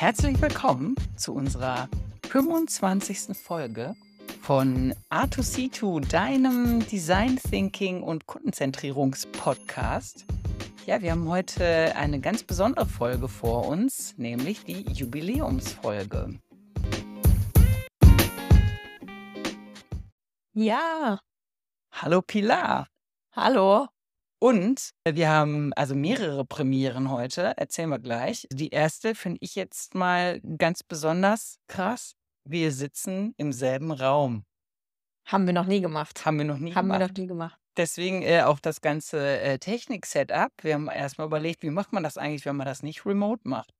Herzlich willkommen zu unserer 25. Folge von R2C2, deinem Design Thinking und Kundenzentrierungspodcast. Ja, wir haben heute eine ganz besondere Folge vor uns, nämlich die Jubiläumsfolge. Ja, Hallo Pilar. hallo. Und wir haben also mehrere Premieren heute, erzählen wir gleich. Die erste finde ich jetzt mal ganz besonders krass. Wir sitzen im selben Raum. Haben wir noch nie gemacht. Haben wir noch nie Haben wir gemacht. noch nie gemacht. Deswegen äh, auch das ganze äh, Technik-Setup. Wir haben erstmal überlegt, wie macht man das eigentlich, wenn man das nicht remote macht?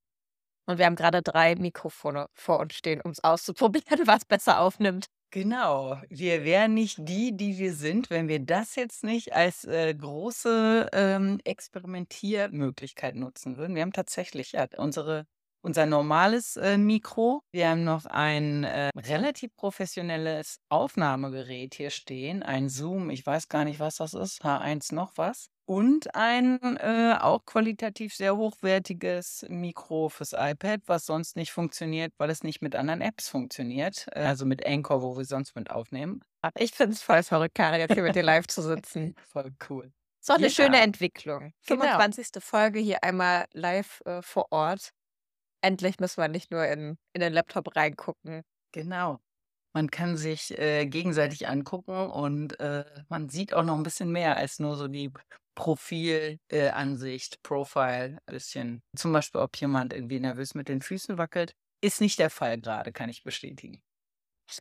Und wir haben gerade drei Mikrofone vor uns stehen, um es auszuprobieren, was besser aufnimmt. Genau, wir wären nicht die, die wir sind, wenn wir das jetzt nicht als äh, große ähm, Experimentiermöglichkeit nutzen würden. Wir haben tatsächlich ja, unsere, unser normales äh, Mikro. Wir haben noch ein äh, relativ professionelles Aufnahmegerät hier stehen, ein Zoom, ich weiß gar nicht, was das ist, H1 noch was. Und ein äh, auch qualitativ sehr hochwertiges Mikro fürs iPad, was sonst nicht funktioniert, weil es nicht mit anderen Apps funktioniert. Äh, Also mit Anchor, wo wir sonst mit aufnehmen. Ich finde es voll verrückt, Karin, jetzt hier mit dir live zu sitzen. Voll cool. Ist auch eine schöne Ja, Entwicklung. genau. 25. Folge hier einmal live äh, vor Ort. Endlich müssen wir nicht nur in, in den Laptop reingucken. Genau. Man kann sich äh, gegenseitig angucken und äh, man sieht auch noch ein bisschen mehr als nur so die Profilansicht, äh, Ansicht, Profile, ein bisschen. Zum Beispiel, ob jemand irgendwie nervös mit den Füßen wackelt. Ist nicht der Fall gerade, kann ich bestätigen.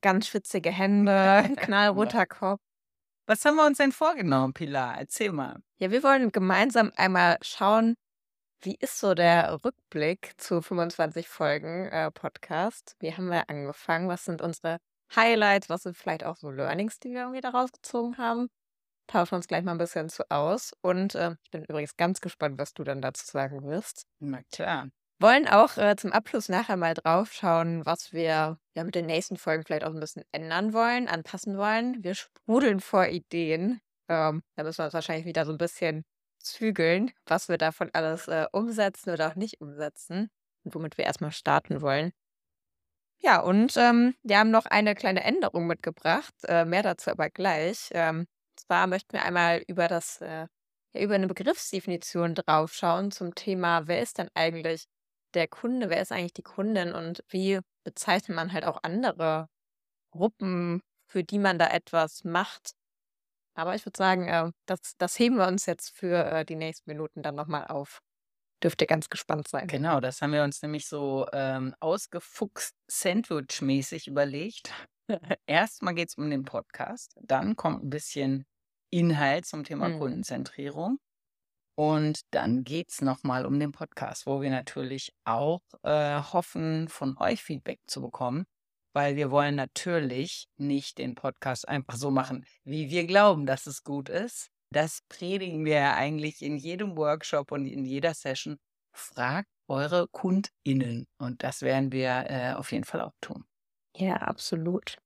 Ganz schwitzige Hände, knallroter Kopf. Was haben wir uns denn vorgenommen, Pilar? Erzähl mal. Ja, wir wollen gemeinsam einmal schauen, wie ist so der Rückblick zu 25 Folgen äh, Podcast? Wie haben wir angefangen? Was sind unsere Highlights? Was sind vielleicht auch so Learnings, die wir irgendwie daraus gezogen haben? Tauschen uns gleich mal ein bisschen zu aus. Und äh, ich bin übrigens ganz gespannt, was du dann dazu sagen wirst. Na klar. Wollen auch äh, zum Abschluss nachher mal drauf schauen, was wir ja mit den nächsten Folgen vielleicht auch ein bisschen ändern wollen, anpassen wollen. Wir sprudeln vor Ideen. Ähm, da müssen wir uns wahrscheinlich wieder so ein bisschen zügeln, was wir davon alles äh, umsetzen oder auch nicht umsetzen und womit wir erstmal starten wollen. Ja, und ähm, wir haben noch eine kleine Änderung mitgebracht, äh, mehr dazu aber gleich. Ähm, zwar möchten wir einmal über das, äh, ja, über eine Begriffsdefinition draufschauen zum Thema, wer ist denn eigentlich der Kunde, wer ist eigentlich die Kundin und wie bezeichnet man halt auch andere Gruppen, für die man da etwas macht. Aber ich würde sagen, äh, das, das heben wir uns jetzt für äh, die nächsten Minuten dann nochmal auf. Dürft ihr ganz gespannt sein. Genau, das haben wir uns nämlich so ähm, ausgefuchst Sandwich-mäßig überlegt. Erstmal geht es um den Podcast, dann kommt ein bisschen Inhalt zum Thema Mhm. Kundenzentrierung. Und dann geht es nochmal um den Podcast, wo wir natürlich auch äh, hoffen, von euch Feedback zu bekommen, weil wir wollen natürlich nicht den Podcast einfach so machen, wie wir glauben, dass es gut ist. Das predigen wir ja eigentlich in jedem Workshop und in jeder Session. Fragt eure KundInnen. Und das werden wir äh, auf jeden Fall auch tun. Ja, absolut.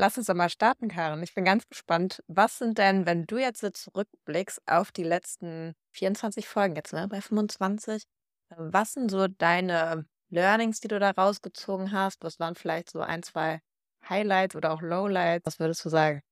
Lass uns doch mal starten, Karin. Ich bin ganz gespannt. Was sind denn, wenn du jetzt so zurückblickst auf die letzten 24 Folgen jetzt, ne, bei 25, äh, was sind so deine Learnings, die du da rausgezogen hast? Was waren vielleicht so ein, zwei Highlights oder auch Lowlights? Was würdest du sagen?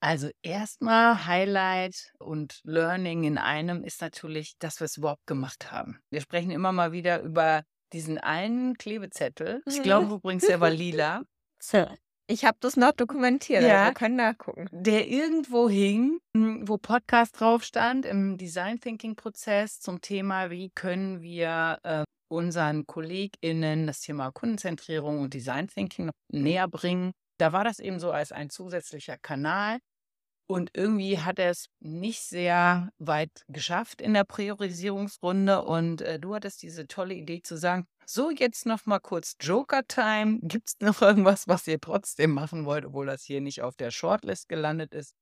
Also erstmal Highlight und Learning in einem ist natürlich, dass wir es überhaupt gemacht haben. Wir sprechen immer mal wieder über diesen einen Klebezettel. Ich glaube übrigens, der war lila. Ich habe das noch dokumentiert, also Ja. wir können nachgucken. der irgendwo hing, m, wo Podcast drauf stand im Design Thinking Prozess zum Thema, wie können wir äh, unseren KollegInnen das Thema Kundenzentrierung und Design Thinking noch näher bringen. Da war das eben so als ein zusätzlicher Kanal. Und irgendwie hat er es nicht sehr weit geschafft in der Priorisierungsrunde. Und äh, du hattest diese tolle Idee zu sagen, so jetzt noch mal kurz Joker-Time. Gibt es noch irgendwas, was ihr trotzdem machen wollt, obwohl das hier nicht auf der Shortlist gelandet ist?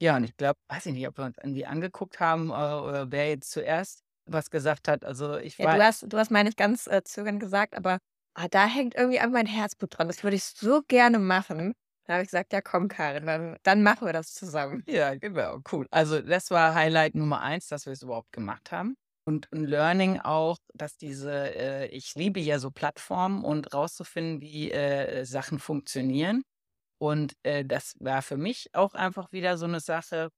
Ja, und ich glaube, weiß ich nicht, ob wir uns irgendwie angeguckt haben äh, oder wer jetzt zuerst was gesagt hat. Also ich Ja, war du hast, du hast meine ich ganz äh, zögernd gesagt, aber ah, da hängt irgendwie an mein Herzblut dran. Das würde ich so gerne machen. Da habe ich gesagt, ja komm, Karin, dann, dann machen wir das zusammen. Ja, genau, cool. Also das war Highlight Nummer eins, dass wir es überhaupt gemacht haben. Und ein Learning auch, dass diese, äh, ich liebe ja so Plattformen und rauszufinden, wie äh, Sachen funktionieren. Und äh, das war für mich auch einfach wieder so eine Sache,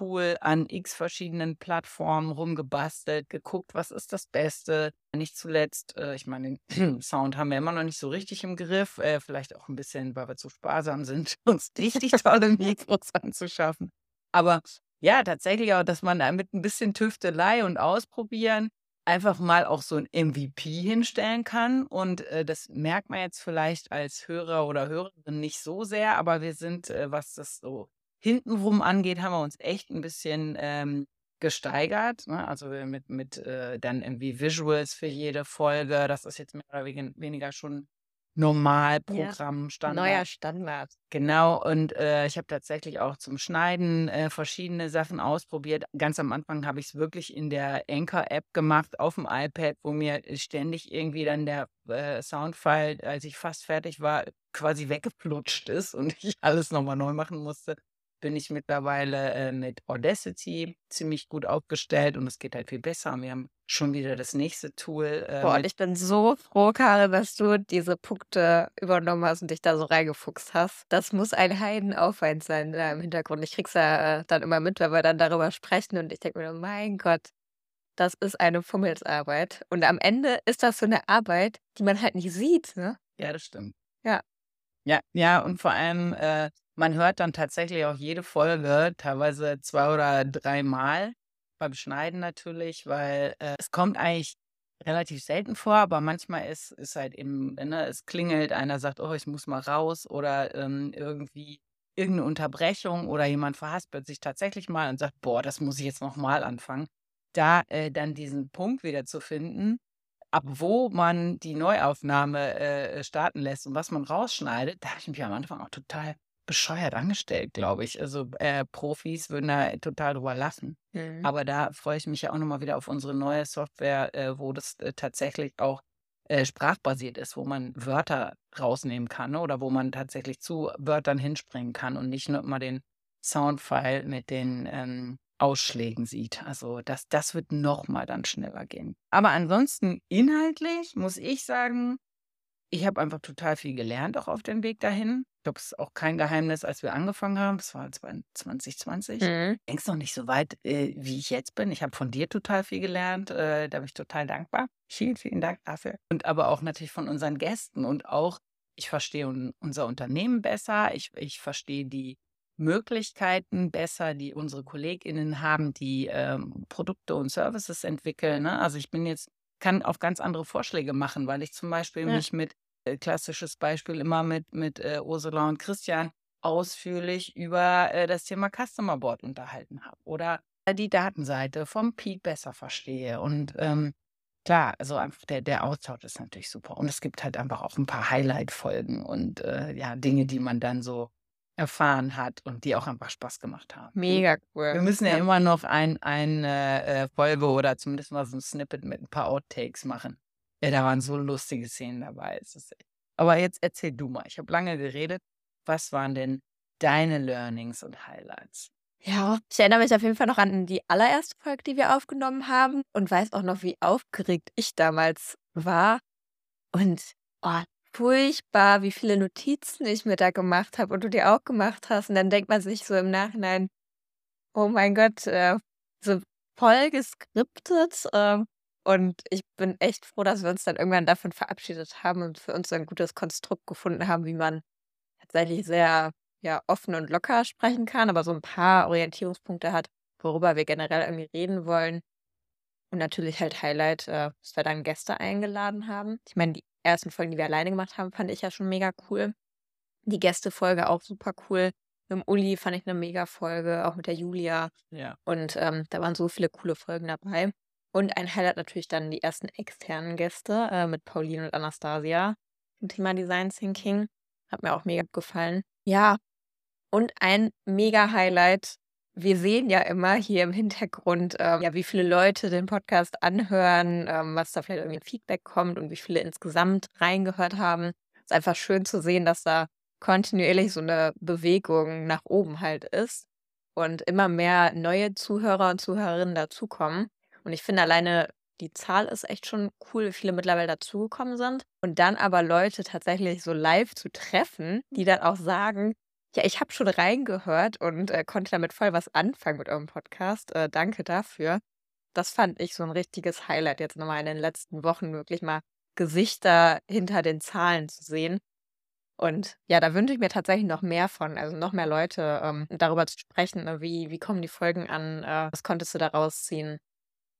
cool an x verschiedenen Plattformen rumgebastelt, geguckt, was ist das Beste. Nicht zuletzt, äh, ich meine, den Sound haben wir immer noch nicht so richtig im Griff. Äh, vielleicht auch ein bisschen, weil wir zu sparsam sind, uns richtig tolle Mikros anzuschaffen. Aber ja, tatsächlich auch, dass man da mit ein bisschen Tüftelei und Ausprobieren einfach mal auch so ein MVP hinstellen kann. Und äh, das merkt man jetzt vielleicht als Hörer oder Hörerin nicht so sehr, aber wir sind, äh, was das so hintenrum angeht, haben wir uns echt ein bisschen ähm, gesteigert. Ne? Also mit, mit äh, dann irgendwie Visuals für jede Folge. Das ist jetzt mehr oder weniger schon Normalprogramm, Neuer Standard. Standard. Genau, und äh, ich habe tatsächlich auch zum Schneiden äh, verschiedene Sachen ausprobiert. Ganz am Anfang habe ich es wirklich in der Anchor-App gemacht, auf dem iPad, wo mir ständig irgendwie dann der äh, Soundfile, als ich fast fertig war, quasi weggeflutscht ist und ich alles nochmal neu machen musste bin ich mittlerweile äh, mit Audacity ziemlich gut aufgestellt und es geht halt viel besser. Und wir haben schon wieder das nächste Tool. Äh, Boah, und ich bin so froh, Karin, dass du diese Punkte übernommen hast und dich da so reingefuchst hast. Das muss ein Heidenaufwand sein da im Hintergrund. Ich krieg's ja äh, dann immer mit, wenn wir dann darüber sprechen und ich denke mir, mein Gott, das ist eine Fummelsarbeit. Und am Ende ist das so eine Arbeit, die man halt nicht sieht, ne? Ja, das stimmt. Ja. Ja, ja, und vor allem, äh, man hört dann tatsächlich auch jede Folge, teilweise zwei oder dreimal, beim Schneiden natürlich, weil äh, es kommt eigentlich relativ selten vor, aber manchmal ist, ist halt eben, ne, es klingelt, einer sagt, oh, ich muss mal raus oder ähm, irgendwie irgendeine Unterbrechung oder jemand verhaspelt sich tatsächlich mal und sagt, boah, das muss ich jetzt nochmal anfangen. Da äh, dann diesen Punkt wieder zu finden, ab wo man die Neuaufnahme äh, starten lässt und was man rausschneidet, da habe ich mich am Anfang auch total bescheuert angestellt, glaube ich. Also äh, Profis würden da total drüber lachen. Mhm. Aber da freue ich mich ja auch nochmal wieder auf unsere neue Software, äh, wo das äh, tatsächlich auch äh, sprachbasiert ist, wo man Wörter rausnehmen kann ne? oder wo man tatsächlich zu Wörtern hinspringen kann und nicht nur immer den Soundfile mit den ähm, Ausschlägen sieht. Also das, das wird nochmal dann schneller gehen. Aber ansonsten inhaltlich muss ich sagen, ich habe einfach total viel gelernt auch auf dem Weg dahin. Ich glaube, es ist auch kein Geheimnis, als wir angefangen haben. Das war 2020. Mhm. Denkst noch nicht so weit, äh, wie ich jetzt bin. Ich habe von dir total viel gelernt. Äh, da bin ich total dankbar. Vielen, vielen Dank dafür. Und aber auch natürlich von unseren Gästen und auch, ich verstehe un unser Unternehmen besser. Ich, ich verstehe die Möglichkeiten besser, die unsere KollegInnen haben, die ähm, Produkte und Services entwickeln. Ne? Also ich bin jetzt, kann auf ganz andere Vorschläge machen, weil ich zum Beispiel ja. mich mit äh, klassisches Beispiel immer mit, mit äh, Ursula und Christian ausführlich über äh, das Thema Customer Board unterhalten habe oder die Datenseite vom Pete besser verstehe. Und ähm, klar, also einfach der, der Austausch ist natürlich super. Und es gibt halt einfach auch ein paar Highlight-Folgen und äh, ja, Dinge, die man dann so erfahren hat und die auch einfach Spaß gemacht haben. Mega cool. Wir müssen ja, ja. immer noch ein, eine äh, Folge oder zumindest mal so ein Snippet mit ein paar Outtakes machen. Ja, da waren so lustige Szenen dabei. Aber jetzt erzähl du mal. Ich habe lange geredet. Was waren denn deine Learnings und Highlights? Ja, ich erinnere mich auf jeden Fall noch an die allererste Folge, die wir aufgenommen haben und weiß auch noch, wie aufgeregt ich damals war. Und oh, furchtbar, wie viele Notizen ich mir da gemacht habe und du dir auch gemacht hast. Und dann denkt man sich so im Nachhinein, oh mein Gott, äh, so voll geskriptet. Äh, und ich bin echt froh, dass wir uns dann irgendwann davon verabschiedet haben und für uns ein gutes Konstrukt gefunden haben, wie man tatsächlich sehr ja, offen und locker sprechen kann, aber so ein paar Orientierungspunkte hat, worüber wir generell irgendwie reden wollen. Und natürlich halt Highlight, äh, dass wir dann Gäste eingeladen haben. Ich meine, die ersten Folgen, die wir alleine gemacht haben, fand ich ja schon mega cool. Die Gästefolge auch super cool. Mit dem Uli fand ich eine mega Folge, auch mit der Julia. Ja. Und ähm, da waren so viele coole Folgen dabei. Und ein Highlight natürlich dann die ersten externen Gäste äh, mit Pauline und Anastasia zum Thema Design Thinking. Hat mir auch mega gefallen. Ja, und ein mega Highlight. Wir sehen ja immer hier im Hintergrund, ähm, ja, wie viele Leute den Podcast anhören, ähm, was da vielleicht irgendwie Feedback kommt und wie viele insgesamt reingehört haben. Es ist einfach schön zu sehen, dass da kontinuierlich so eine Bewegung nach oben halt ist und immer mehr neue Zuhörer und Zuhörerinnen dazukommen. Und ich finde alleine die Zahl ist echt schon cool, wie viele mittlerweile dazugekommen sind. Und dann aber Leute tatsächlich so live zu treffen, die dann auch sagen, ja, ich habe schon reingehört und äh, konnte damit voll was anfangen mit eurem Podcast. Äh, danke dafür. Das fand ich so ein richtiges Highlight jetzt nochmal in den letzten Wochen, wirklich mal Gesichter hinter den Zahlen zu sehen. Und ja, da wünsche ich mir tatsächlich noch mehr von, also noch mehr Leute ähm, darüber zu sprechen, ne, wie, wie kommen die Folgen an, äh, was konntest du daraus ziehen.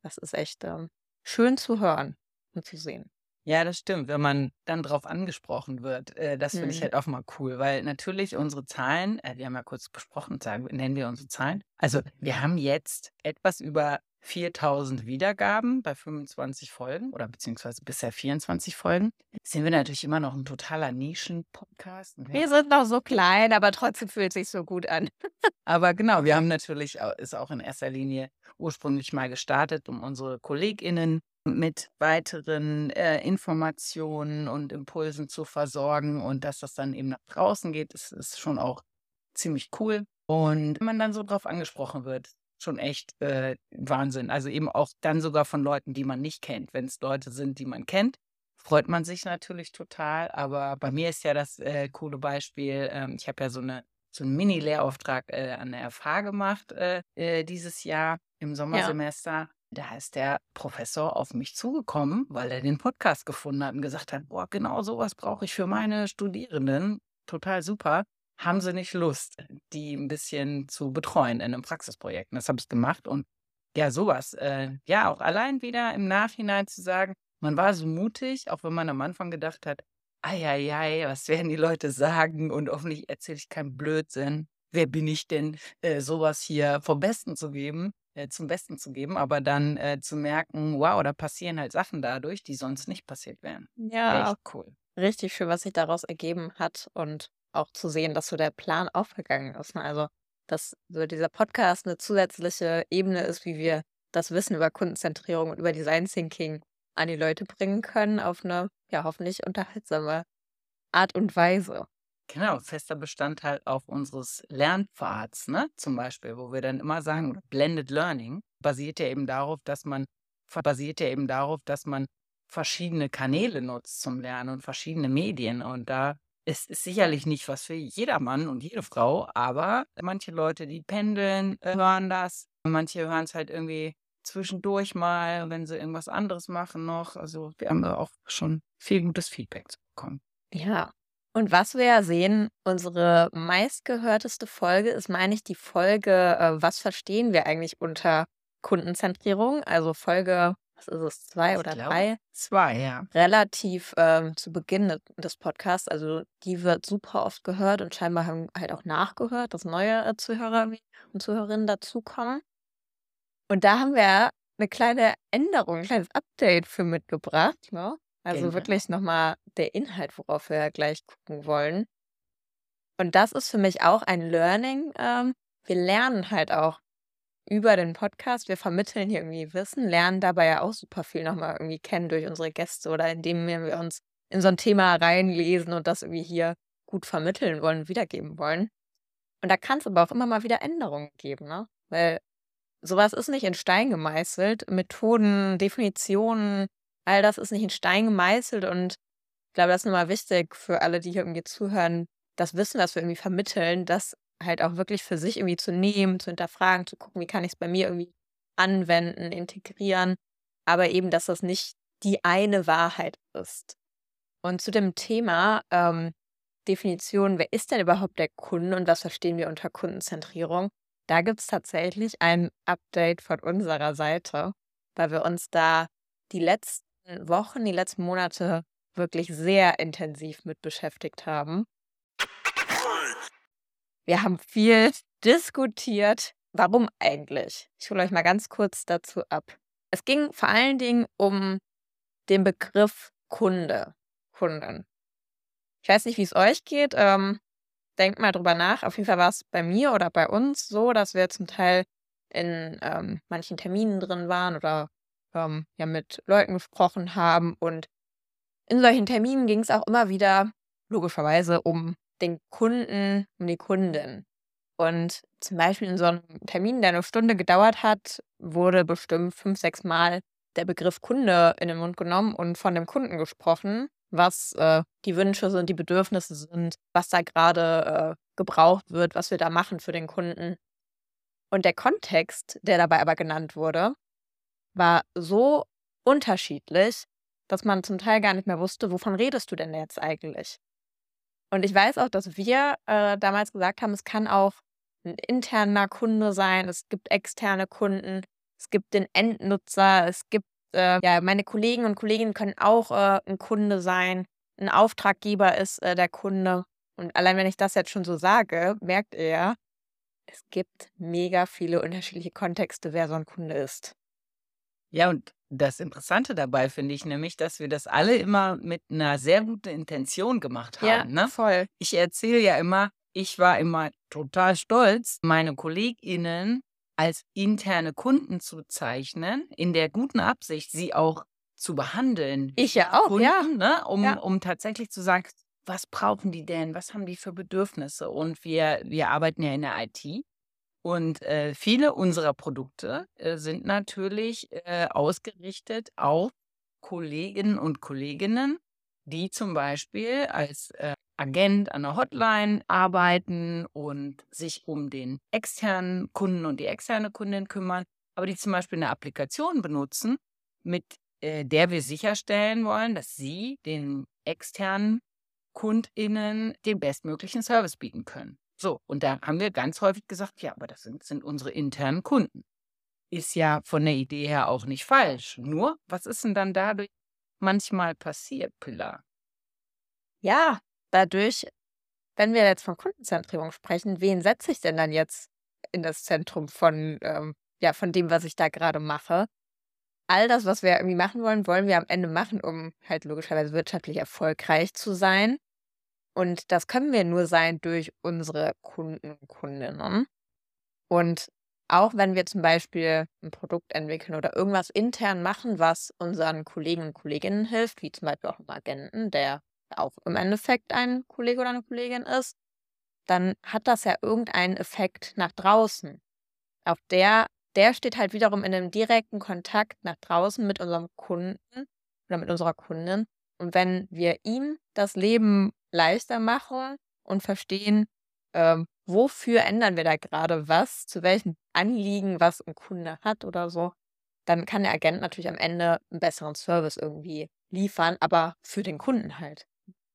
Das ist echt ähm, schön zu hören und zu sehen. Ja, das stimmt, wenn man dann drauf angesprochen wird. Äh, das finde ich Mhm. halt auch mal cool, weil natürlich unsere Zahlen, äh, wir haben ja kurz besprochen, sagen, nennen wir unsere Zahlen. Also wir haben jetzt etwas über 4000 Wiedergaben bei 25 Folgen oder beziehungsweise bisher 24 Folgen. Sind wir natürlich immer noch ein totaler Nischen-Podcast. und wir sind noch so klein, aber trotzdem fühlt sich so gut an. Aber genau, wir haben natürlich, ist auch in erster Linie ursprünglich mal gestartet, um unsere KollegInnen mit weiteren äh, Informationen und Impulsen zu versorgen und dass das dann eben nach draußen geht, ist, ist schon auch ziemlich cool. Und wenn man dann so drauf angesprochen wird, schon echt äh, Wahnsinn. Also eben auch dann sogar von Leuten, die man nicht kennt. Wenn es Leute sind, die man kennt, freut man sich natürlich total. Aber bei mir ist ja das äh, coole Beispiel, ähm, ich habe ja so eine so einen Mini-Lehrauftrag äh, an der FH gemacht äh, äh, dieses Jahr im Sommersemester. Da ist der Professor auf mich zugekommen, weil er den Podcast gefunden hat und gesagt hat, boah, genau sowas brauche ich für meine Studierenden. Total super. Haben sie nicht Lust, die ein bisschen zu betreuen in einem Praxisprojekt? Und das habe ich gemacht und ja, sowas. Äh, ja, auch allein wieder im Nachhinein zu sagen, man war so mutig, auch wenn man am Anfang gedacht hat, Eieiei, was werden die Leute sagen? Und hoffentlich erzähle ich keinen Blödsinn. Wer bin ich denn, äh, sowas hier vom Besten zu geben, äh, zum Besten zu geben, aber dann äh, zu merken, wow, da passieren halt Sachen dadurch, die sonst nicht passiert wären. Ja, Echt cool. richtig schön, was sich daraus ergeben hat und auch zu sehen, dass so der Plan aufgegangen ist. Ne? Also, dass so dieser Podcast eine zusätzliche Ebene ist, wie wir das Wissen über Kundenzentrierung und über Design Thinking an die Leute bringen können, auf eine, ja, hoffentlich unterhaltsame Art und Weise. Genau, fester Bestandteil auch unseres Lernpfads, ne? Zum Beispiel, wo wir dann immer sagen, Blended Learning basiert ja eben darauf, dass man basiert ja eben darauf, dass man verschiedene Kanäle nutzt zum Lernen und verschiedene Medien. Und da ist, ist sicherlich nicht was für jedermann und jede Frau, aber manche Leute, die pendeln, hören das. Manche hören es halt irgendwie zwischendurch mal, wenn sie irgendwas anderes machen noch. Also wir haben auch schon viel gutes Feedback bekommen. Ja. Und was wir ja sehen, unsere meistgehörteste Folge ist, meine ich, die Folge, äh, was verstehen wir eigentlich unter Kundenzentrierung? Also Folge, was ist es, zwei Ich oder drei? zwei, ja. Relativ ähm, zu Beginn de- des Podcasts. Also die wird super oft gehört und scheinbar haben halt auch nachgehört, dass neue äh, Zuhörer und Zuhörerinnen dazukommen. Und da haben wir eine kleine Änderung, ein kleines Update für mitgebracht. Ne? Also Genau. wirklich nochmal der Inhalt, worauf wir gleich gucken wollen. Und das ist für mich auch ein Learning. Ähm, wir lernen halt auch über den Podcast. Wir vermitteln hier irgendwie Wissen, lernen dabei ja auch super viel nochmal irgendwie kennen durch unsere Gäste oder indem wir uns in so ein Thema reinlesen und das irgendwie hier gut vermitteln wollen, wiedergeben wollen. Und da kann es aber auch immer mal wieder Änderungen geben, ne? Weil sowas ist nicht in Stein gemeißelt. Methoden, Definitionen, all das ist nicht in Stein gemeißelt. Und ich glaube, das ist nochmal wichtig für alle, die hier irgendwie zuhören, das Wissen, das wir irgendwie vermitteln, das halt auch wirklich für sich irgendwie zu nehmen, zu hinterfragen, zu gucken, wie kann ich es bei mir irgendwie anwenden, integrieren. Aber eben, dass das nicht die eine Wahrheit ist. Und zu dem Thema ähm, Definition, wer ist denn überhaupt der Kunde und was verstehen wir unter Kundenzentrierung? Da gibt es tatsächlich ein Update von unserer Seite, weil wir uns da die letzten Wochen, die letzten Monate wirklich sehr intensiv mit beschäftigt haben. Wir haben viel diskutiert. Warum eigentlich? Ich hole euch mal ganz kurz dazu ab. Es ging vor allen Dingen um den Begriff Kunde, Kunden. Ich weiß nicht, wie es euch geht. Ähm, denkt mal drüber nach. Auf jeden Fall war es bei mir oder bei uns so, dass wir zum Teil in ähm, manchen Terminen drin waren oder ähm, ja mit Leuten gesprochen haben. Und in solchen Terminen ging es auch immer wieder logischerweise um den Kunden, um die Kundin. Und zum Beispiel in so einem Termin, der eine Stunde gedauert hat, wurde bestimmt fünf, sechs Mal der Begriff Kunde in den Mund genommen und von dem Kunden gesprochen, was äh, die Wünsche sind, die Bedürfnisse sind, was da gerade äh, gebraucht wird, was wir da machen für den Kunden. Und der Kontext, der dabei aber genannt wurde, war so unterschiedlich, dass man zum Teil gar nicht mehr wusste, wovon redest du denn jetzt eigentlich? Und ich weiß auch, dass wir äh, damals gesagt haben, es kann auch ein interner Kunde sein, es gibt externe Kunden, es gibt den Endnutzer, es gibt, äh, ja, meine Kollegen und Kolleginnen können auch äh, ein Kunde sein, ein Auftraggeber ist äh, der Kunde. Und allein wenn ich das jetzt schon so sage, merkt ihr, es gibt mega viele unterschiedliche Kontexte, wer so ein Kunde ist. Ja, und das Interessante dabei finde ich nämlich, dass wir das alle immer mit einer sehr guten Intention gemacht Ja, haben. Ne? voll. Ich erzähle ja immer, ich war immer total stolz, meine KollegInnen als interne Kunden zu zeichnen, in der guten Absicht, sie auch zu behandeln Ich ja auch, ja. Kunden, ne? um, Ja. um tatsächlich zu sagen, was brauchen die denn? Was haben die für Bedürfnisse? Und wir, wir arbeiten ja in der IT. Und äh, viele unserer Produkte äh, sind natürlich äh, ausgerichtet auf Kolleginnen und Kolleginnen, die zum Beispiel als äh, Agent an der Hotline arbeiten und sich um den externen Kunden und die externe Kundin kümmern, aber die zum Beispiel eine Applikation benutzen, mit äh, der wir sicherstellen wollen, dass sie den externen KundInnen den bestmöglichen Service bieten können. So, und da haben wir ganz häufig gesagt, ja, aber das sind, sind unsere internen Kunden. Ist ja von der Idee her auch nicht falsch. Nur, was ist denn dann dadurch manchmal passiert, Pilar? Ja, dadurch, wenn wir jetzt von Kundenzentrierung sprechen, wen setze ich denn dann jetzt in das Zentrum von, ähm, ja, von dem, was ich da gerade mache? All das, was wir irgendwie machen wollen, wollen wir am Ende machen, um halt logischerweise wirtschaftlich erfolgreich zu sein. Und das können wir nur sein durch unsere Kunden und Kundinnen. Und auch wenn wir zum Beispiel ein Produkt entwickeln oder irgendwas intern machen, was unseren Kollegen und Kolleginnen hilft, wie zum Beispiel auch einem Agenten, der auch im Endeffekt ein Kollege oder eine Kollegin ist, dann hat das ja irgendeinen Effekt nach draußen. Auf der, der steht halt wiederum in einem direkten Kontakt nach draußen mit unserem Kunden oder mit unserer Kundin. Und wenn wir ihm das Leben leichter machen und verstehen, ähm, wofür ändern wir da gerade was, zu welchen Anliegen, was ein Kunde hat oder so, dann kann der Agent natürlich am Ende einen besseren Service irgendwie liefern, aber für den Kunden halt.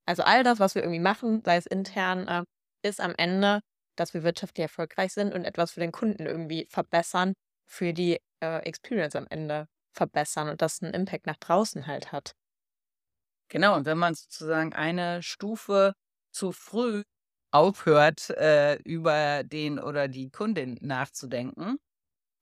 Also all das, was wir irgendwie machen, sei es intern, äh, ist am Ende, dass wir wirtschaftlich erfolgreich sind und etwas für den Kunden irgendwie verbessern, für die äh, Experience am Ende verbessern und das einen Impact nach draußen halt hat. Genau, und wenn man sozusagen eine Stufe zu früh aufhört, äh, über den oder die Kundin nachzudenken,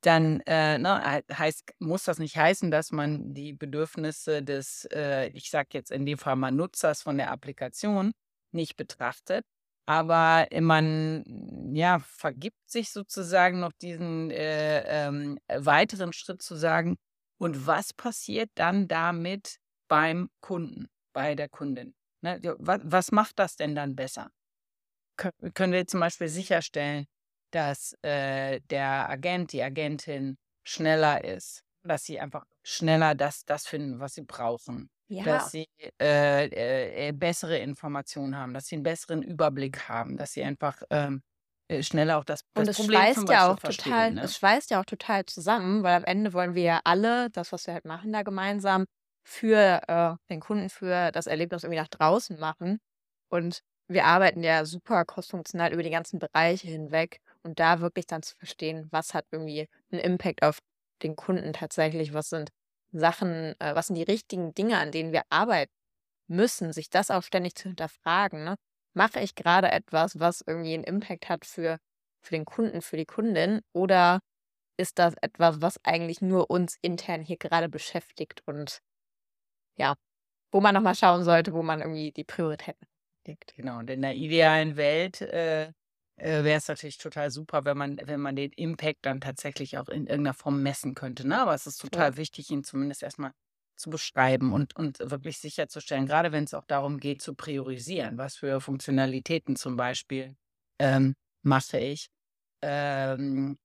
dann äh, ne, heißt, muss das nicht heißen, dass man die Bedürfnisse des, äh, ich sage jetzt in dem Fall mal Nutzers von der Applikation nicht betrachtet. Aber man ja, vergibt sich sozusagen noch diesen äh, ähm, weiteren Schritt zu sagen, und was passiert dann damit beim Kunden, bei der Kundin? Ne? Was, was macht das denn dann besser? können wir zum Beispiel sicherstellen, dass äh, der Agent, die Agentin schneller ist, dass sie einfach schneller das, das finden, was sie brauchen, Ja, dass sie äh, äh, äh, bessere Informationen haben, dass sie einen besseren Überblick haben, dass sie einfach ähm, äh, schneller auch das, und das es Problem schweißt ja auch total, Ne? es schweißt ja auch total zusammen, weil am Ende wollen wir ja alle das, was wir halt machen, da gemeinsam für äh, den Kunden, für das Erlebnis irgendwie nach draußen machen. Und wir arbeiten ja super crossfunktional über die ganzen Bereiche hinweg und da wirklich dann zu verstehen, was hat irgendwie einen Impact auf den Kunden tatsächlich, was sind Sachen, äh, was sind die richtigen Dinge, an denen wir arbeiten müssen, sich das auch ständig zu hinterfragen. Ne? Mache ich gerade etwas, was irgendwie einen Impact hat für, für den Kunden, für die Kundin oder ist das etwas, was eigentlich nur uns intern hier gerade beschäftigt und ja, wo man nochmal schauen sollte, wo man irgendwie die Prioritäten legt. Genau, und in der idealen Welt äh, äh, wäre es natürlich total super, wenn man, wenn man den Impact dann tatsächlich auch in irgendeiner Form messen könnte. Ne? Aber es ist Ja. total wichtig, ihn zumindest erstmal zu beschreiben und, und wirklich sicherzustellen, gerade wenn es auch darum geht, zu priorisieren, was für Funktionalitäten zum Beispiel ähm, mache ich. ähm,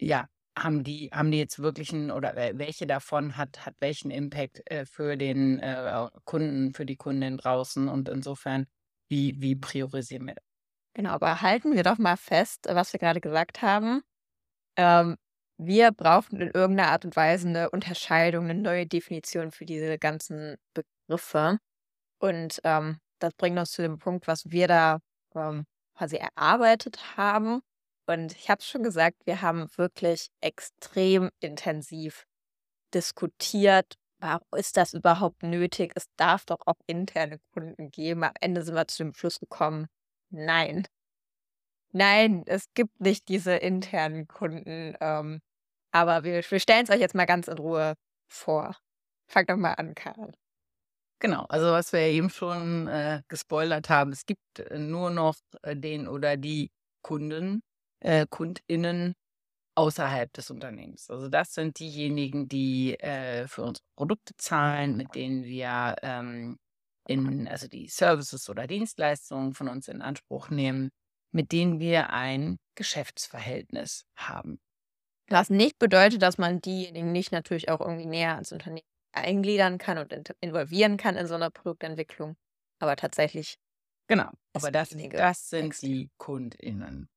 ja, haben die, haben die jetzt wirklich einen oder welche davon hat, hat welchen Impact äh, für den äh, Kunden, für die Kundin draußen und insofern, wie, wie priorisieren wir das? Genau, aber halten wir doch mal fest, was wir gerade gesagt haben. Ähm, wir brauchen in irgendeiner Art und Weise eine Unterscheidung, eine neue Definition für diese ganzen Begriffe. Und ähm, das bringt uns zu dem Punkt, was wir da ähm, quasi erarbeitet haben. Und ich habe es schon gesagt, wir haben wirklich extrem intensiv diskutiert, warum ist das überhaupt nötig? Es darf doch auch interne Kunden geben. Am Ende sind wir zu dem Schluss gekommen, nein. Nein, es gibt nicht diese internen Kunden. Ähm, aber wir, wir stellen es euch jetzt mal ganz in Ruhe vor. Fang doch mal an, Karl. Genau, also was wir eben schon äh, gespoilert haben, es gibt äh, nur noch äh, den oder die Kunden, äh, KundInnen außerhalb des Unternehmens. Also das sind diejenigen, die äh, für unsere Produkte zahlen, mit denen wir ähm, in, also die Services oder Dienstleistungen von uns in Anspruch nehmen, mit denen wir ein Geschäftsverhältnis haben. Was nicht bedeutet, dass man diejenigen nicht natürlich auch irgendwie näher ans Unternehmen eingliedern kann und involvieren kann in so einer Produktentwicklung. Aber tatsächlich. Genau, aber das, das sind die KundInnen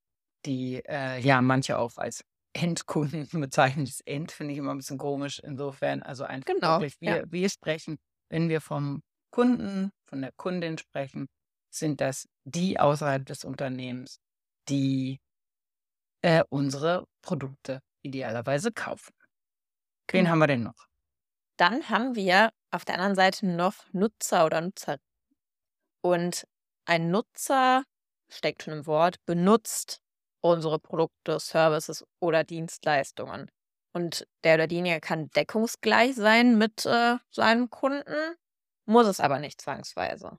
die äh, ja manche auch als Endkunden bezeichnen. Das End finde ich immer ein bisschen komisch. Insofern, also einfach genau, wirklich, wir, ja. wir sprechen, wenn wir vom Kunden, von der Kundin sprechen, sind das die außerhalb des Unternehmens, die äh, unsere Produkte idealerweise kaufen. Wen genau. haben wir denn noch? Dann haben wir auf der anderen Seite noch Nutzer oder Nutzer. Und ein Nutzer, steckt schon im Wort, benutzt unsere Produkte, Services oder Dienstleistungen. Und der oder diejenige kann deckungsgleich sein mit äh, seinem Kunden, muss es aber nicht zwangsweise.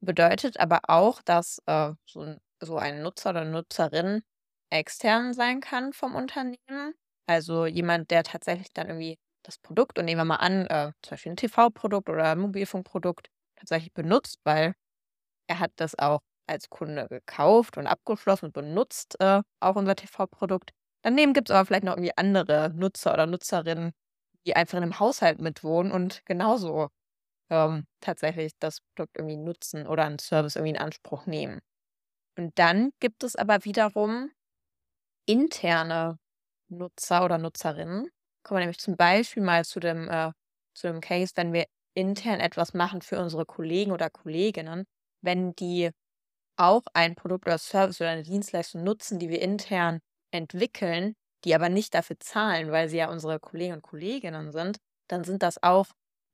Bedeutet aber auch, dass äh, so, ein, so ein Nutzer oder Nutzerin extern sein kann vom Unternehmen. Also jemand, der tatsächlich dann irgendwie das Produkt, und nehmen wir mal an, äh, zum Beispiel ein TV-Produkt oder ein Mobilfunkprodukt, tatsächlich benutzt, weil er hat das auch als Kunde gekauft und abgeschlossen und benutzt äh, auch unser TV-Produkt. Daneben gibt es aber vielleicht noch irgendwie andere Nutzer oder Nutzerinnen, die einfach in einem Haushalt mitwohnen und genauso ähm, tatsächlich das Produkt irgendwie nutzen oder einen Service irgendwie in Anspruch nehmen. Und dann gibt es aber wiederum interne Nutzer oder Nutzerinnen. Kommen wir nämlich zum Beispiel mal zu dem, äh, zu dem Case, wenn wir intern etwas machen für unsere Kollegen oder Kolleginnen, wenn die auch ein Produkt oder Service oder eine Dienstleistung nutzen, die wir intern entwickeln, die aber nicht dafür zahlen, weil sie ja unsere Kollegen und Kolleginnen sind, dann sind das auch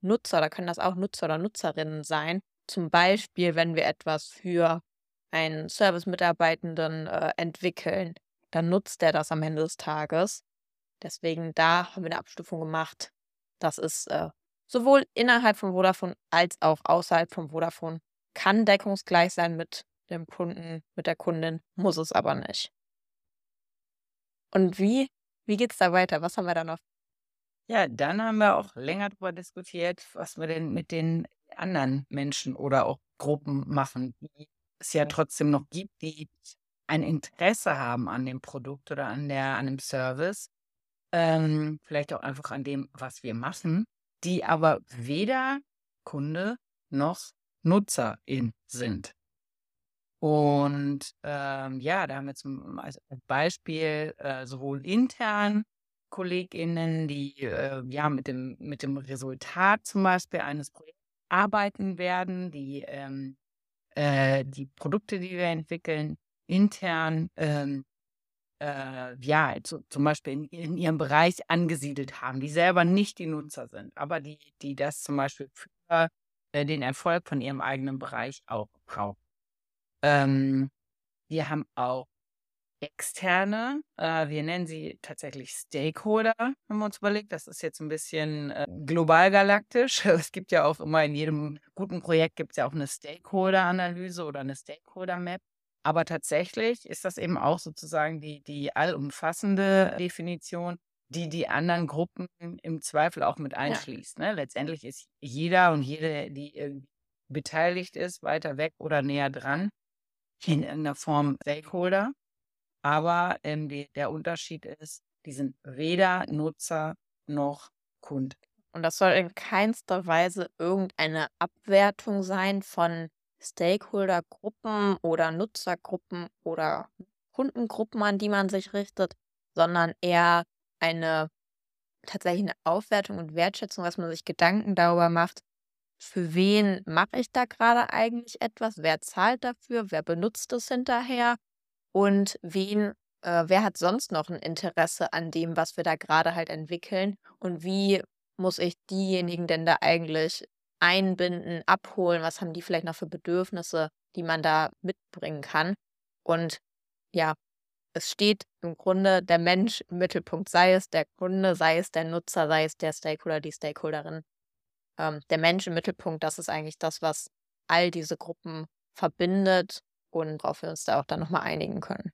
Nutzer oder können das auch Nutzer oder Nutzerinnen sein. Zum Beispiel, wenn wir etwas für einen Service-Mitarbeitenden äh, entwickeln, dann nutzt der das am Ende des Tages. Deswegen da haben wir eine Abstufung gemacht. Das ist äh, sowohl innerhalb von Vodafone als auch außerhalb von Vodafone kann deckungsgleich sein mit dem Kunden, mit der Kundin, muss es aber nicht. Und wie, wie geht es da weiter? Was haben wir da noch? Ja, dann haben wir auch länger darüber diskutiert, was wir denn mit den anderen Menschen oder auch Gruppen machen, die es ja trotzdem noch gibt, die ein Interesse haben an dem Produkt oder an der, an dem Service, ähm, vielleicht auch einfach an dem, was wir machen, die aber weder Kunde noch Nutzerin sind. Und ähm, ja, da haben wir zum Beispiel äh, sowohl intern KollegInnen, die äh, ja mit dem, mit dem Resultat zum Beispiel eines Projekts arbeiten werden, die ähm, äh, die Produkte, die wir entwickeln, intern ähm, äh, ja, zu, zum Beispiel in, in, ihrem Bereich angesiedelt haben, die selber nicht die Nutzer sind, aber die, die das zum Beispiel für äh, den Erfolg von ihrem eigenen Bereich auch brauchen. Ähm, wir haben auch externe, äh, wir nennen sie tatsächlich Stakeholder, haben wir uns überlegt. Das ist jetzt ein bisschen äh, global galaktisch. Es gibt ja auch immer in jedem guten Projekt gibt es ja auch eine Stakeholder-Analyse oder eine Stakeholder-Map. Aber tatsächlich ist das eben auch sozusagen die, die allumfassende Definition, die die anderen Gruppen im Zweifel auch mit einschließt. Ja. Ne? Letztendlich ist jeder und jede, die beteiligt ist, weiter weg oder näher dran in irgendeiner Form Stakeholder. Aber ähm, die, der Unterschied ist, die sind weder Nutzer noch Kunde. Und das soll in keinster Weise irgendeine Abwertung sein von Stakeholdergruppen oder Nutzergruppen oder Kundengruppen, an die man sich richtet, sondern eher eine tatsächlich eine Aufwertung und Wertschätzung, dass man sich Gedanken darüber macht, für wen mache ich da gerade eigentlich etwas, wer zahlt dafür, wer benutzt es hinterher? Und wen, äh, wer hat sonst noch ein Interesse an dem, was wir da gerade halt entwickeln? Und wie muss ich diejenigen denn da eigentlich einbinden, abholen, was haben die vielleicht noch für Bedürfnisse, die man da mitbringen kann. Und ja, es steht im Grunde der Mensch im Mittelpunkt, sei es der Kunde, sei es der Nutzer, sei es der Stakeholder, die Stakeholderin. Ähm, der Mensch im Mittelpunkt, das ist eigentlich das, was all diese Gruppen verbindet und worauf wir uns da auch dann nochmal einigen können.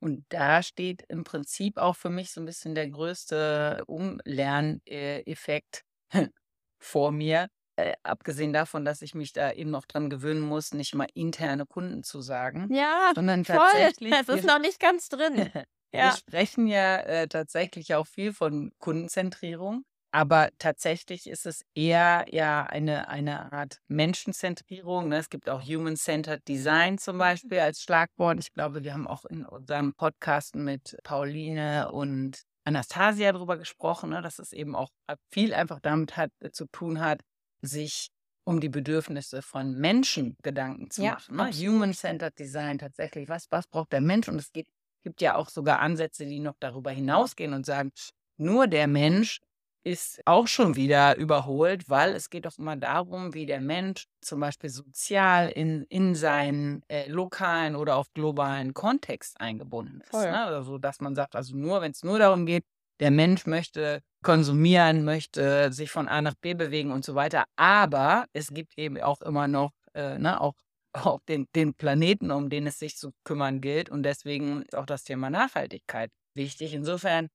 Und da steht im Prinzip auch für mich so ein bisschen der größte Umlerneffekt vor mir. Äh, abgesehen davon, dass ich mich da eben noch dran gewöhnen muss, nicht mal interne Kunden zu sagen, Ja, sondern voll. tatsächlich, Das ist noch nicht ganz drin. wir Ja. sprechen ja äh, tatsächlich auch viel von Kundenzentrierung. Aber tatsächlich ist es eher ja eine, eine Art Menschenzentrierung. Ne? Es gibt auch Human-Centered Design zum Beispiel als Schlagwort. Ich glaube, wir haben auch in unserem Podcast mit Pauline und Anastasia darüber gesprochen, ne? dass es eben auch viel einfach damit hat, äh, zu tun hat, sich um die Bedürfnisse von Menschen Gedanken zu Ja, machen. Ne? Human-Centered Design tatsächlich. Was, was braucht der Mensch? Und es geht, gibt ja auch sogar Ansätze, die noch darüber hinausgehen und sagen, nur der Mensch ist auch schon wieder überholt, weil es geht doch immer darum, wie der Mensch zum Beispiel sozial in, in seinen äh, lokalen oder auch globalen Kontext eingebunden ist. Voll. Ne? Also, dass man sagt, also nur, wenn es nur darum geht, der Mensch möchte konsumieren, möchte sich von A nach B bewegen und so weiter. Aber es gibt eben auch immer noch, äh, ne, auch, auch den, den Planeten, um den es sich zu kümmern gilt. Und deswegen ist auch das Thema Nachhaltigkeit wichtig. Insofern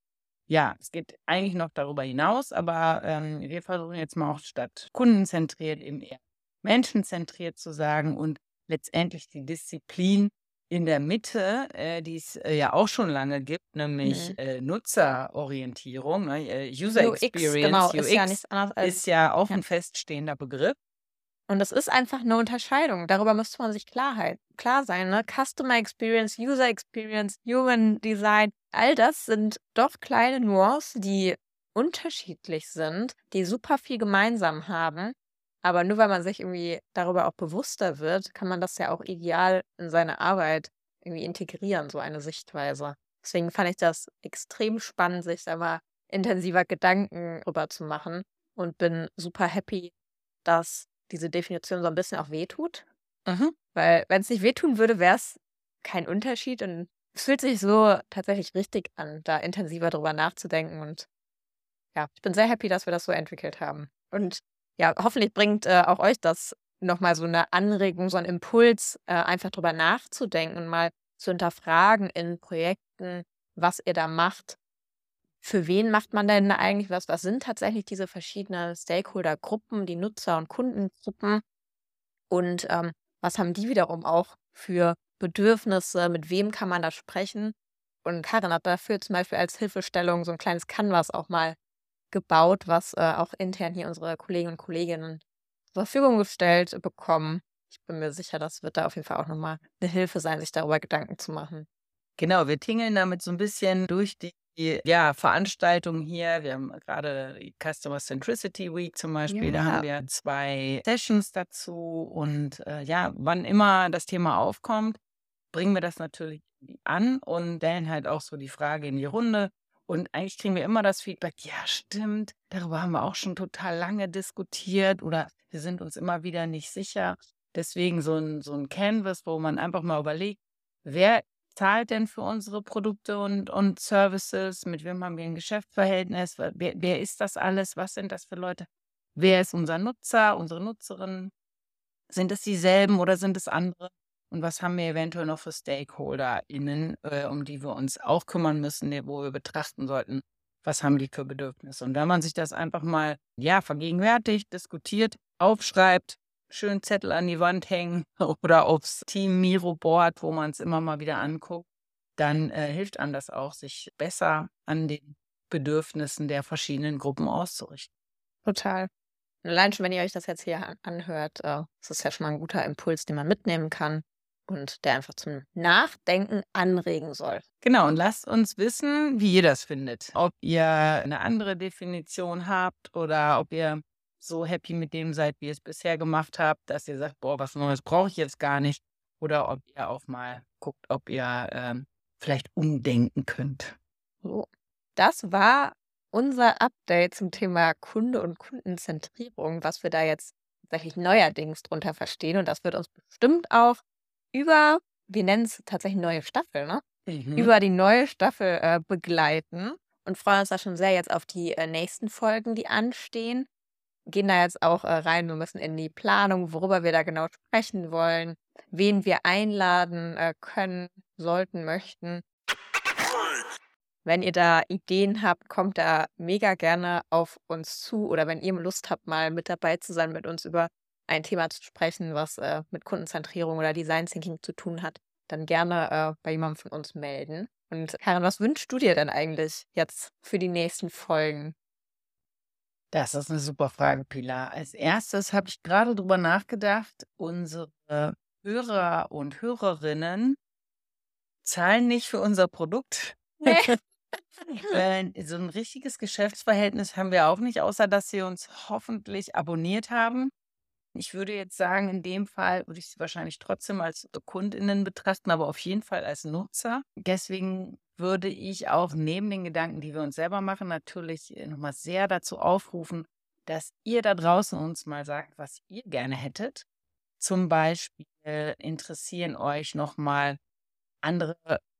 ja, es geht eigentlich noch darüber hinaus, aber ähm, wir versuchen jetzt mal auch statt kundenzentriert eben eher menschenzentriert zu sagen und letztendlich die Disziplin in der Mitte, äh, die es äh, ja auch schon lange gibt, nämlich Mhm. äh, Nutzerorientierung, ne, äh, User UX, genau, Experience, ist ja UX nichts anderes als. ist ja auch Ja. ein feststehender Begriff. Und das ist einfach eine Unterscheidung. Darüber müsste man sich Klarheit, klar sein. Ne? Customer Experience, User Experience, Human Design, all das sind doch kleine Nuancen, die unterschiedlich sind, die super viel gemeinsam haben. Aber nur weil man sich irgendwie darüber auch bewusster wird, kann man das ja auch ideal in seine Arbeit irgendwie integrieren, so eine Sichtweise. Deswegen fand ich das extrem spannend, sich da mal intensiver Gedanken drüber zu machen und bin super happy, dass diese Definition so ein bisschen auch wehtut. Mhm. Weil wenn es nicht wehtun würde, wäre es kein Unterschied und es fühlt sich so tatsächlich richtig an, da intensiver drüber nachzudenken. Und ja, ich bin sehr happy, dass wir das so entwickelt haben. Und ja, hoffentlich bringt äh, auch euch das nochmal so eine Anregung, so einen Impuls, äh, einfach drüber nachzudenken und mal zu hinterfragen in Projekten, was ihr da macht. Für wen macht man denn eigentlich was? Was sind tatsächlich diese verschiedenen Stakeholder-Gruppen, die Nutzer- und Kundengruppen? Und ähm, was haben die wiederum auch für Bedürfnisse? Mit wem kann man da sprechen? Und Karin hat dafür zum Beispiel als Hilfestellung so ein kleines Canvas auch mal gebaut, was äh, auch intern hier unsere Kolleginnen und Kolleginnen zur Verfügung gestellt bekommen. Ich bin mir sicher, das wird da auf jeden Fall auch nochmal eine Hilfe sein, sich darüber Gedanken zu machen. Genau, wir tingeln damit so ein bisschen durch die ja, Veranstaltungen hier. Wir haben gerade die Customer Centricity Week zum Beispiel. Da Ja. haben wir zwei Sessions dazu. Und äh, ja, wann immer das Thema aufkommt, bringen wir das natürlich an und stellen halt auch so die Frage in die Runde. Und eigentlich kriegen wir immer das Feedback, ja, stimmt, darüber haben wir auch schon total lange diskutiert oder wir sind uns immer wieder nicht sicher. Deswegen so ein, so ein Canvas, wo man einfach mal überlegt, wer zahlt denn für unsere Produkte und, und Services? Mit wem haben wir ein Geschäftsverhältnis? Wer, wer ist das alles? Was sind das für Leute? Wer ist unser Nutzer, unsere Nutzerin? Sind es dieselben oder sind es andere? Und was haben wir eventuell noch für StakeholderInnen, äh, um die wir uns auch kümmern müssen, wo wir betrachten sollten, was haben die für Bedürfnisse? Und wenn man sich das einfach mal, ja, vergegenwärtigt, diskutiert, aufschreibt, schön Zettel an die Wand hängen oder aufs Team Miro Board, wo man es immer mal wieder anguckt, dann äh, hilft einem das auch, sich besser an den Bedürfnissen der verschiedenen Gruppen auszurichten. Total. Allein schon, wenn ihr euch das jetzt hier anhört, äh, ist es ja schon mal ein guter Impuls, den man mitnehmen kann und der einfach zum Nachdenken anregen soll. Genau, und lasst uns wissen, wie ihr das findet. Ob ihr eine andere Definition habt oder ob ihr so happy mit dem seid, wie ihr es bisher gemacht habt, dass ihr sagt, boah, was Neues brauche ich jetzt gar nicht. Oder ob ihr auch mal guckt, ob ihr ähm, vielleicht umdenken könnt. So. Das war unser Update zum Thema Kunde und Kundenzentrierung, was wir da jetzt tatsächlich neuerdings drunter verstehen. Und das wird uns bestimmt auch über, wir nennen es tatsächlich neue Staffel, ne? Mhm. Über die neue Staffel äh, begleiten und freuen uns da schon sehr jetzt auf die äh, nächsten Folgen, die anstehen. Gehen da jetzt auch äh, rein, wir müssen in die Planung, worüber wir da genau sprechen wollen, wen wir einladen äh, können, sollten, möchten. Wenn ihr da Ideen habt, kommt da mega gerne auf uns zu. Oder wenn ihr Lust habt, mal mit dabei zu sein, mit uns über ein Thema zu sprechen, was äh, mit Kundenzentrierung oder Design Thinking zu tun hat, dann gerne äh, bei jemandem von uns melden. Und Karin, was wünschst du dir denn eigentlich jetzt für die nächsten Folgen? Das ist eine super Frage, Pilar. Als erstes habe ich gerade drüber nachgedacht, unsere Hörer und Hörerinnen zahlen nicht für unser Produkt. So ein richtiges Geschäftsverhältnis haben wir auch nicht, außer dass sie uns hoffentlich abonniert haben. Ich würde jetzt sagen, in dem Fall würde ich sie wahrscheinlich trotzdem als KundInnen betrachten, aber auf jeden Fall als Nutzer. Deswegen würde ich auch neben den Gedanken, die wir uns selber machen, natürlich nochmal sehr dazu aufrufen, dass ihr da draußen uns mal sagt, was ihr gerne hättet. Zum Beispiel interessieren euch nochmal andere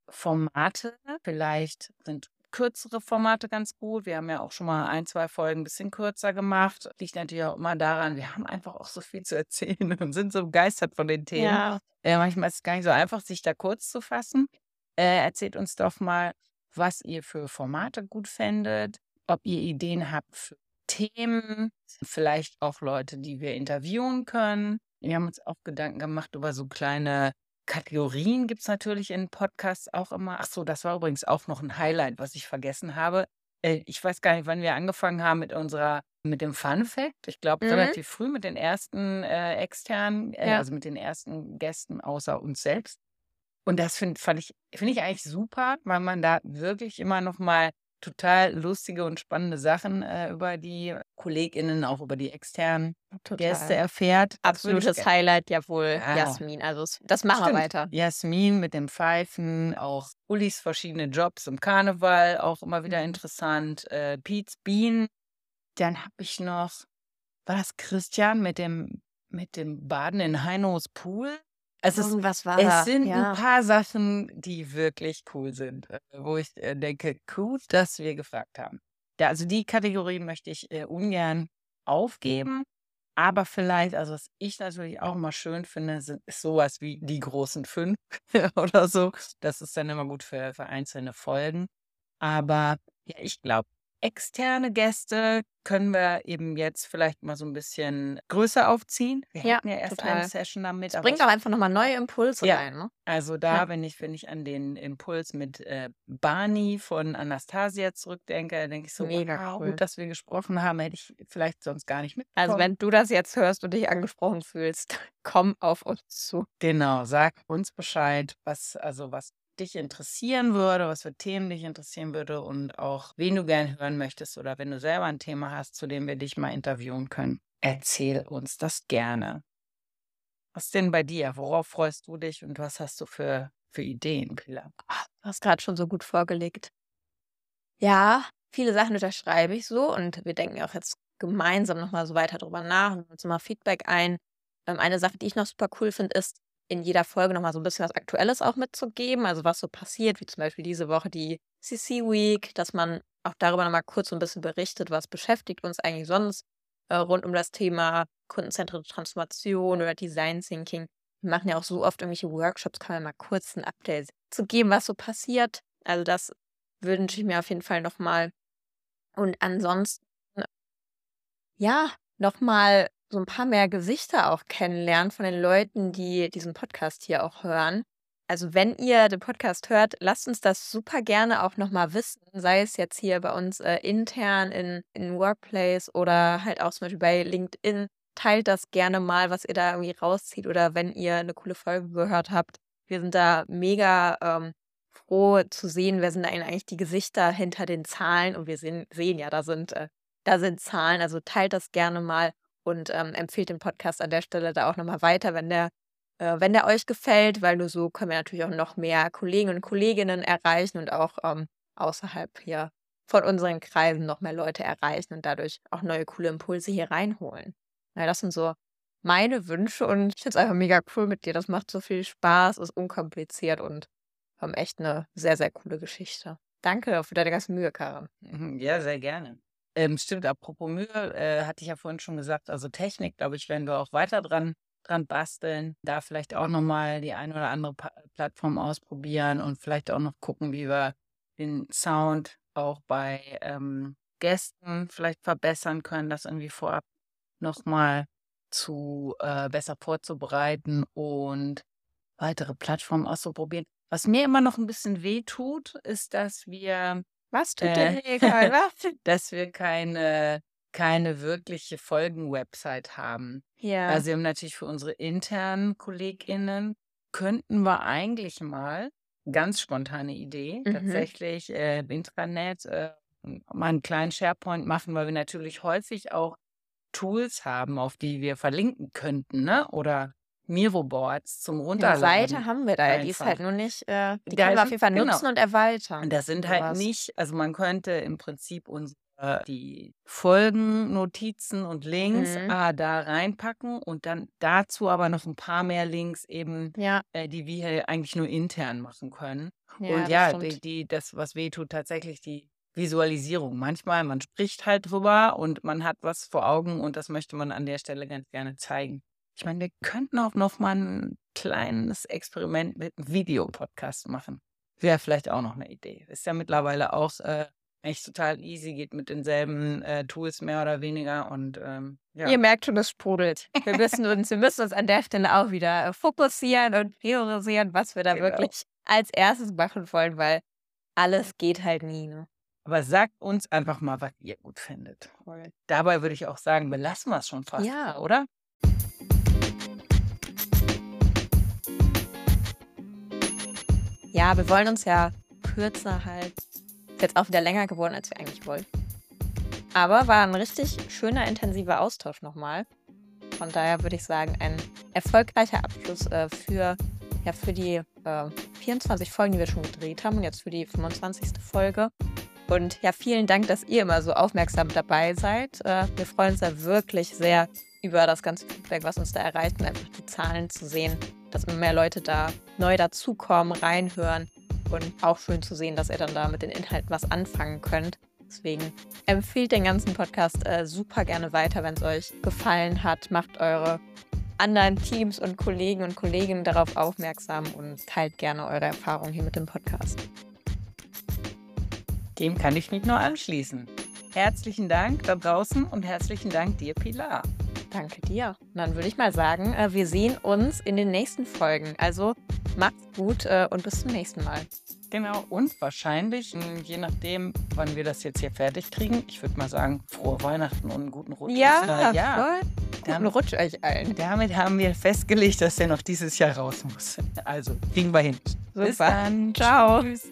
Formate. Vielleicht sind kürzere Formate ganz gut. Wir haben ja auch schon mal ein, zwei Folgen ein bisschen kürzer gemacht. Liegt natürlich auch immer daran, wir haben einfach auch so viel zu erzählen und sind so begeistert von den Themen. Ja. Äh, manchmal ist es gar nicht so einfach, sich da kurz zu fassen. Äh, erzählt uns doch mal, was ihr für Formate gut fändet, ob ihr Ideen habt für Themen, vielleicht auch Leute, die wir interviewen können. Wir haben uns auch Gedanken gemacht über so kleine Kategorien gibt es natürlich in Podcasts auch immer. Ach so, das war übrigens auch noch ein Highlight, was ich vergessen habe. Äh, ich weiß gar nicht, wann wir angefangen haben mit unserer mit dem Fun Fact. Ich glaube, Mhm. relativ früh mit den ersten äh, externen, äh, Ja. also mit den ersten Gästen außer uns selbst. Und das finde fand ich, finde ich eigentlich super, weil man da wirklich immer noch mal total lustige und spannende Sachen äh, über die KollegInnen, auch über die externen Gäste Total. erfährt. Würde ich Absolutes Highlight ja wohl. Jasmin. Also das machen wir Stimmt. weiter. Jasmin mit dem Pfeifen, auch Ulis verschiedene Jobs im Karneval, auch immer wieder Mhm. interessant. Äh, Pete's Bean. Dann habe ich noch, war das Christian mit dem, mit dem Baden in Heinos Pool? Es, ist, Irgendwas war es da. sind Ja. ein paar Sachen, die wirklich cool sind, äh, wo ich äh, denke, gut, dass wir gefragt haben. Ja, also die Kategorie möchte ich äh, ungern aufgeben. Aber vielleicht, also was ich natürlich auch immer schön finde, sind, ist sowas wie die großen fünf oder so. Das ist dann immer gut für, für einzelne Folgen. Aber ja, ich glaube, externe Gäste können wir eben jetzt vielleicht mal so ein bisschen größer aufziehen. Wir Ja, hatten ja erst total. eine Session damit, aber bringt auch einfach nochmal neue Impulse Ja. rein. Ne? also da, Ja. wenn ich, wenn ich an den Impuls mit äh, Barney von Anastasia zurückdenke, denke ich so, Mega wow, cool. gut, dass wir gesprochen haben, hätte ich vielleicht sonst gar nicht mitbekommen. Also wenn du das jetzt hörst und dich angesprochen fühlst, komm auf uns zu. Genau, sag uns Bescheid, was, also was dich interessieren würde, was für Themen dich interessieren würde und auch wen du gern hören möchtest oder wenn du selber ein Thema hast, zu dem wir dich mal interviewen können. Erzähl uns das gerne. Was denn bei dir? Worauf freust du dich und was hast du für, für Ideen, Pilar? Du hast gerade schon so gut vorgelegt. Ja, viele Sachen unterschreibe ich so und wir denken auch jetzt gemeinsam nochmal so weiter drüber nach und uns mal Feedback ein. Ähm, eine Sache, die ich noch super cool finde, ist, in jeder Folge nochmal so ein bisschen was Aktuelles auch mitzugeben, also was so passiert, wie zum Beispiel diese Woche die CC Week, dass man auch darüber nochmal kurz so ein bisschen berichtet, was beschäftigt uns eigentlich sonst äh, rund um das Thema kundenzentrierte Transformation oder Design Thinking. Wir machen ja auch so oft irgendwelche Workshops, kann man mal kurz ein Update zu geben, was so passiert. Also das wünsche ich mir auf jeden Fall nochmal. Und ansonsten, ja, nochmal so ein paar mehr Gesichter auch kennenlernen von den Leuten, die diesen Podcast hier auch hören. Also wenn ihr den Podcast hört, lasst uns das super gerne auch nochmal wissen, sei es jetzt hier bei uns äh, intern in, in Workplace oder halt auch zum Beispiel bei LinkedIn. Teilt das gerne mal, was ihr da irgendwie rauszieht oder wenn ihr eine coole Folge gehört habt. Wir sind da mega ähm, froh zu sehen, wer sind eigentlich die Gesichter hinter den Zahlen und wir sehen, sehen ja, da sind, äh, da sind Zahlen. Also teilt das gerne mal und ähm, empfiehlt den Podcast an der Stelle da auch nochmal weiter, wenn der äh, wenn der euch gefällt, weil nur so können wir natürlich auch noch mehr Kollegen und Kolleginnen erreichen und auch ähm, außerhalb hier von unseren Kreisen noch mehr Leute erreichen und dadurch auch neue coole Impulse hier reinholen. Ja, das sind so meine Wünsche und ich finde es einfach mega cool mit dir. Das macht so viel Spaß, ist unkompliziert und haben echt eine sehr, sehr coole Geschichte. Danke für deine ganze Mühe, Karin. Mhm, ja, sehr gerne. Ähm, stimmt, apropos Mühe, äh, hatte ich ja vorhin schon gesagt, also Technik, glaube ich, werden wir auch weiter dran dran basteln, da vielleicht auch nochmal die eine oder andere pa Plattform ausprobieren und vielleicht auch noch gucken, wie wir den Sound auch bei ähm, Gästen vielleicht verbessern können, das irgendwie vorab nochmal zu äh, besser vorzubereiten und weitere Plattformen auszuprobieren. Was mir immer noch ein bisschen weh tut, ist, dass wir was tut äh, denn Was? dass wir keine keine wirkliche Folgen-Website haben. Ja. Also wir haben natürlich für unsere internen KollegInnen könnten wir eigentlich mal, ganz spontane Idee, mhm. tatsächlich äh, Intranet äh, mal einen kleinen SharePoint machen, weil wir natürlich häufig auch Tools haben, auf die wir verlinken könnten, ne? Oder Miro-Boards zum Runterladen. Eine Seite haben wir da, einfach. die ist halt nur nicht, äh, die da können wir auf jeden Fall genau. nutzen und erweitern. Das sind halt nicht, also man könnte im Prinzip unsere die Folgen, Notizen und Links Mhm. ah, da reinpacken und dann dazu aber noch ein paar mehr Links eben, Ja, äh, die wir hier eigentlich nur intern machen können. Und ja, das ja, die, die, das, was weh tut, tatsächlich die Visualisierung. Manchmal, man spricht halt drüber und man hat was vor Augen und das möchte man an der Stelle ganz gerne zeigen. Ich meine, wir könnten auch noch mal ein kleines Experiment mit einem Videopodcast machen. Wäre vielleicht auch noch eine Idee. Ist ja mittlerweile auch äh, echt total easy, geht mit denselben äh, Tools mehr oder weniger. Und ähm, ja. Ihr merkt schon, es sprudelt. Wir müssen uns, wir müssen uns an der Stelle auch wieder äh, fokussieren und priorisieren, was wir da genau. wirklich als erstes machen wollen, weil alles geht halt nie. Ne? Aber sagt uns einfach mal, was ihr gut findet. Dabei würde ich auch sagen, belassen wir es schon fast, ja. oder? Ja, wir wollen uns ja kürzer halten. Ist jetzt auch wieder länger geworden, als wir eigentlich wollten. Aber war ein richtig schöner, intensiver Austausch nochmal. Von daher würde ich sagen, ein erfolgreicher Abschluss äh, für, ja, für die äh, 24 Folgen, die wir schon gedreht haben und jetzt für die 25. Folge. Und ja, vielen Dank, dass ihr immer so aufmerksam dabei seid. Äh, wir freuen uns ja wirklich sehr über das ganze Feedback, was uns da erreicht und einfach die Zahlen zu sehen, dass immer mehr Leute da neu dazukommen, reinhören und auch schön zu sehen, dass ihr dann da mit den Inhalten was anfangen könnt. Deswegen empfehlt den ganzen Podcast äh, super gerne weiter, wenn es euch gefallen hat. Macht eure anderen Teams und Kollegen und Kolleginnen darauf aufmerksam und teilt gerne eure Erfahrungen hier mit dem Podcast. Dem kann ich mich nur anschließen. Herzlichen Dank da draußen und herzlichen Dank dir, Pilar. Danke dir. Und dann würde ich mal sagen, äh, wir sehen uns in den nächsten Folgen. Also macht's gut äh, und bis zum nächsten Mal. Genau, und wahrscheinlich, hm, je nachdem, wann wir das jetzt hier fertig kriegen, ich würde mal sagen, frohe Weihnachten und einen guten Rutsch. Ja, ja. Voll. Guten damit, Rutsch euch allen. Damit haben wir festgelegt, dass der noch dieses Jahr raus muss. Also, kriegen wir hin. Super. Bis dann. Ciao. Tschüss.